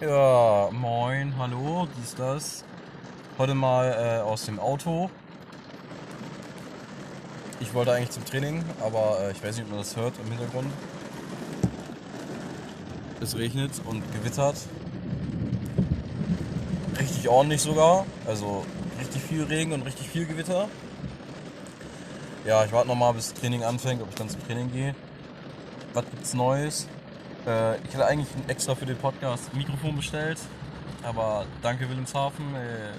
Ja, moin, hallo, dies, das. Heute mal äh, aus dem Auto. Ich wollte eigentlich zum Training, aber äh, ich weiß nicht, ob man das hört im Hintergrund. Es regnet und gewittert. Richtig ordentlich sogar. Also richtig viel Regen und richtig viel Gewitter. Ja, ich warte nochmal, bis das Training anfängt, ob ich dann zum Training gehe. Was gibt's Neues? Äh, ich hatte eigentlich extra für den Podcast ein Mikrofon bestellt, aber danke Wilhelmshaven. Äh,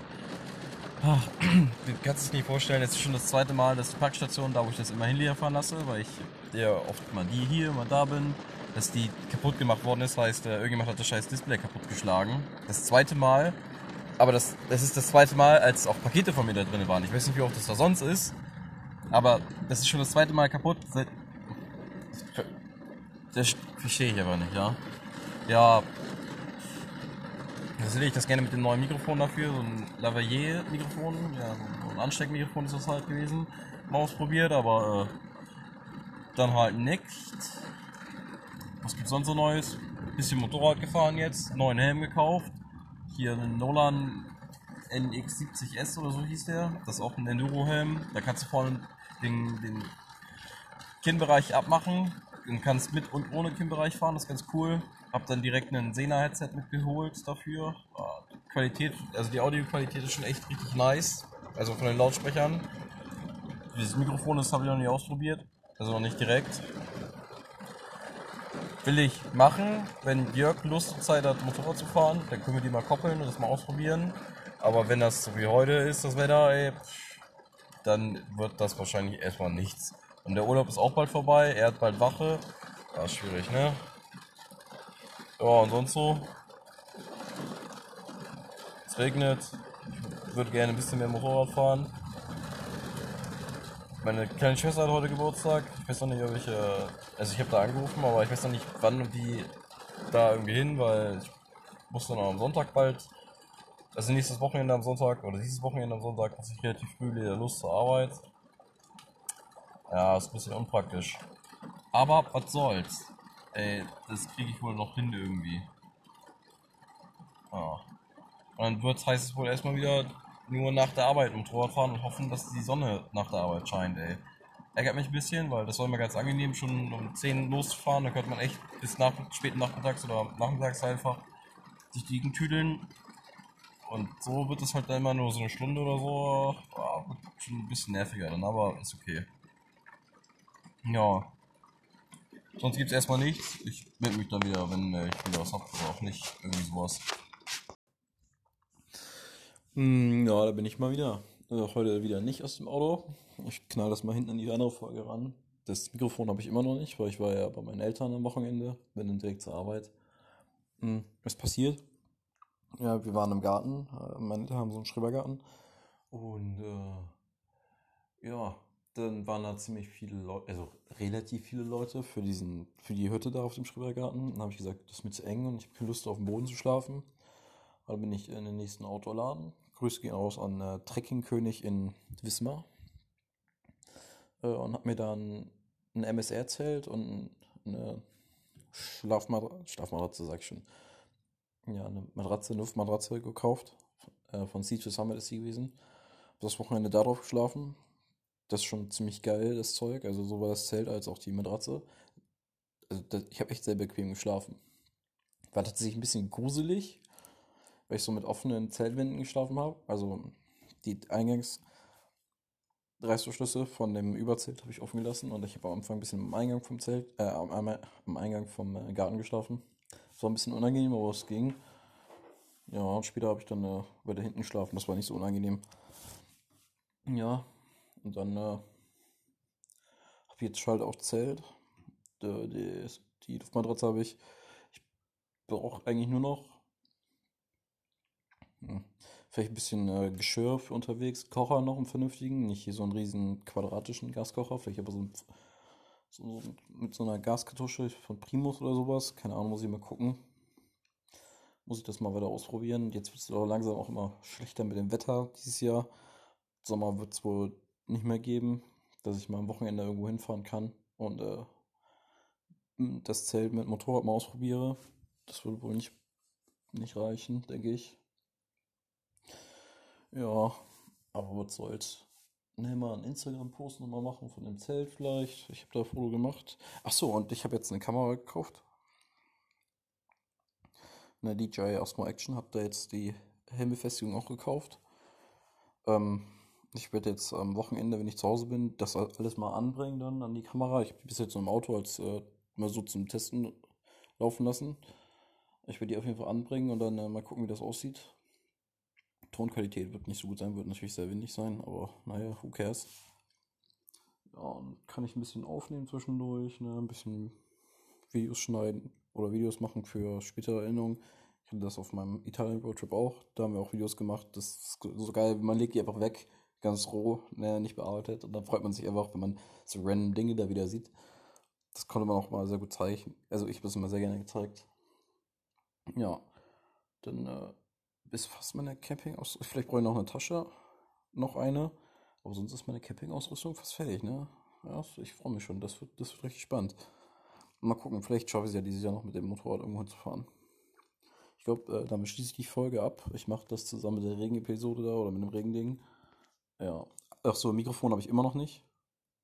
ach, du kannst es nicht vorstellen, jetzt ist schon das zweite Mal, dass die Packstation, da wo ich das immer hinliefern lasse, weil ich ja oft mal die hier, mal da bin, dass die kaputt gemacht worden ist, heißt, äh, irgendjemand hat das scheiß Display kaputtgeschlagen. Das zweite Mal, aber das, das ist das zweite Mal, als auch Pakete von mir da drin waren. Ich weiß nicht, wie oft das da sonst ist, aber das ist schon das zweite Mal kaputt. Seit, das verstehe ich aber nicht, ja. Ja. Will ich das gerne mit dem neuen Mikrofon dafür, so ein Lavalier-Mikrofon, ja, so ein Ansteckmikrofon ist das halt gewesen. Mal ausprobiert, aber äh, dann halt nicht. Was gibt's sonst so Neues? Bisschen Motorrad gefahren jetzt, neuen Helm gekauft. Hier einen Nolan NX70S oder so hieß der. Das ist auch ein Enduro-Helm. Da kannst du vorne den, den Kinnbereich abmachen und kannst mit und ohne Kinnbereich fahren, das ist ganz cool. Hab dann direkt ein Sena-Headset mitgeholt dafür. Qualität, also die Audioqualität ist schon echt richtig nice. Also von den Lautsprechern. Dieses Mikrofon, das habe ich noch nicht ausprobiert. Also noch nicht direkt. Will ich machen. Wenn Jörg Lust und Zeit hat, Motorrad zu fahren, dann können wir die mal koppeln und das mal ausprobieren. Aber wenn das so wie heute ist, das Wetter, ey, dann wird das wahrscheinlich erstmal nichts. Und der Urlaub ist auch bald vorbei, er hat bald Wache. Ja, schwierig, ne? Ja, und sonst so. Es regnet. Ich würde gerne ein bisschen mehr Motorrad fahren. Meine kleine Schwester hat heute Geburtstag. Ich weiß noch nicht, ob ich. Äh, also, ich habe da angerufen, aber ich weiß noch nicht, wann und wie da irgendwie hin, weil ich muss dann auch am Sonntag bald. Also, nächstes Wochenende am Sonntag oder dieses Wochenende am Sonntag muss ich relativ früh wieder los zur Arbeit. Ja, ist ein bisschen unpraktisch. Aber was soll's. Ey, das kriege ich wohl noch hin irgendwie. Ja. Und dann wird's, heißt es wohl erstmal wieder nur nach der Arbeit Motorrad fahren und hoffen, dass die Sonne nach der Arbeit scheint, ey. Ärgert mich ein bisschen, weil das war immer ganz angenehm, schon um 10 loszufahren. Da könnte man echt bis nach, späten Nachmittags oder nachmittags einfach sich die Gegend tüdeln. Und so wird es halt dann immer nur so eine Stunde oder so. Ja, wird schon ein bisschen nerviger dann, aber ist okay. Ja. Sonst gibt es erstmal nichts. Ich melde mich dann wieder, wenn äh, ich wieder was habe oder auch nicht. Irgendwie sowas. Hm, ja, da bin ich mal wieder. Äh, heute wieder nicht aus dem Auto. Ich knall das mal hinten in die andere Folge ran. Das Mikrofon habe ich immer noch nicht, weil ich war ja bei meinen Eltern am Wochenende, bin dann direkt zur Arbeit. Hm, was passiert? Ja, wir waren im Garten. Äh, meine Eltern haben so einen Schrebergarten. Und äh, ja, dann waren da ziemlich viele Leute, also relativ viele Leute für diesen, für die Hütte da auf dem Schrebergarten. Dann habe ich gesagt, das ist mir zu eng und ich habe keine Lust auf dem Boden zu schlafen. Dann bin ich in den nächsten Autoladen. Grüße gehen raus an äh, Trekkingkönig in Wismar. Äh, und habe mir dann ein MSR-Zelt und eine Schlafmatratze, Schlafmatratze sag ich schon. Ja, eine Matratze, eine Luftmatratze gekauft. Äh, von Sea to Summit ist sie gewesen. Das Wochenende darauf geschlafen. Das ist schon ziemlich geil, das Zeug. Also sowohl das Zelt als auch die Matratze. Also das, ich habe echt sehr bequem geschlafen. War tatsächlich ein bisschen gruselig, weil ich so mit offenen Zeltwänden geschlafen habe. Also die Eingangs Reißverschlüsse von dem Überzelt habe ich offen gelassen und ich habe am Anfang ein bisschen am Eingang vom Zelt, äh, am, am Eingang vom äh, Garten geschlafen. Das war ein bisschen unangenehm, aber es ging. Ja, und später habe ich dann äh, weiter hinten geschlafen. Das war nicht so unangenehm. Ja, und dann äh, habe ich jetzt halt auch Zelt. Die, die, die Luftmatratze habe ich. Ich brauche eigentlich nur noch hm, vielleicht ein bisschen äh, Geschirr für unterwegs. Kocher noch einen vernünftigen. Nicht hier so einen riesen quadratischen Gaskocher. Vielleicht aber so, ein, so, mit so einer Gaskartusche von Primus oder sowas. Keine Ahnung, muss ich mal gucken. Muss ich das mal weiter ausprobieren. Jetzt wird es langsam auch immer schlechter mit dem Wetter dieses Jahr. Sommer wird es wohl nicht mehr geben, dass ich mal am Wochenende irgendwo hinfahren kann und äh, das Zelt mit Motorrad mal ausprobiere. Das würde wohl nicht nicht reichen, denke ich. Ja, aber was soll's. Ne, mal einen Instagram-Post nochmal machen von dem Zelt vielleicht. Ich habe da ein Foto gemacht. Ach so, und ich habe jetzt eine Kamera gekauft. Eine DJI Osmo Action. Habe da jetzt die Helmbefestigung auch gekauft. Ähm, ich werde jetzt am Wochenende, wenn ich zu Hause bin, das alles mal anbringen dann an die Kamera. Ich habe die bis jetzt so im Auto als äh, mal so zum Testen laufen lassen. Ich werde die auf jeden Fall anbringen und dann äh, mal gucken, wie das aussieht. Tonqualität wird nicht so gut sein, wird natürlich sehr windig sein, aber naja, who cares. Ja, und kann ich ein bisschen aufnehmen zwischendurch, ne, ein bisschen Videos schneiden oder Videos machen für spätere Erinnerungen. Ich hatte das auf meinem Italien Roadtrip auch, da haben wir auch Videos gemacht. Das ist so geil, man legt die einfach weg, ganz roh, ne, nicht bearbeitet und dann freut man sich einfach, wenn man so random Dinge da wieder sieht. Das konnte man auch mal sehr gut zeigen. Also ich habe es immer sehr gerne gezeigt. Ja, dann äh, ist fast meine Campingausrüstung. Vielleicht brauche ich noch eine Tasche, noch eine. Aber sonst ist meine Campingausrüstung fast fertig, ne? Ja, ich freue mich schon. Das wird, das wird richtig spannend. Mal gucken, vielleicht schaffe ich es ja dieses Jahr noch mit dem Motorrad irgendwo zu fahren. Ich glaube, äh, damit schließe ich die Folge ab. Ich mache das zusammen mit der Regenepisode da oder mit dem Regending. Ja. Ach so, Mikrofon habe ich immer noch nicht.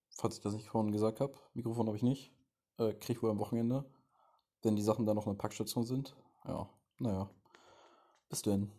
Falls ich das nicht vorhin gesagt habe. Mikrofon habe ich nicht. Äh, ich wohl am Wochenende. Wenn die Sachen da noch in der Packstation sind. Ja, naja. Bis denn.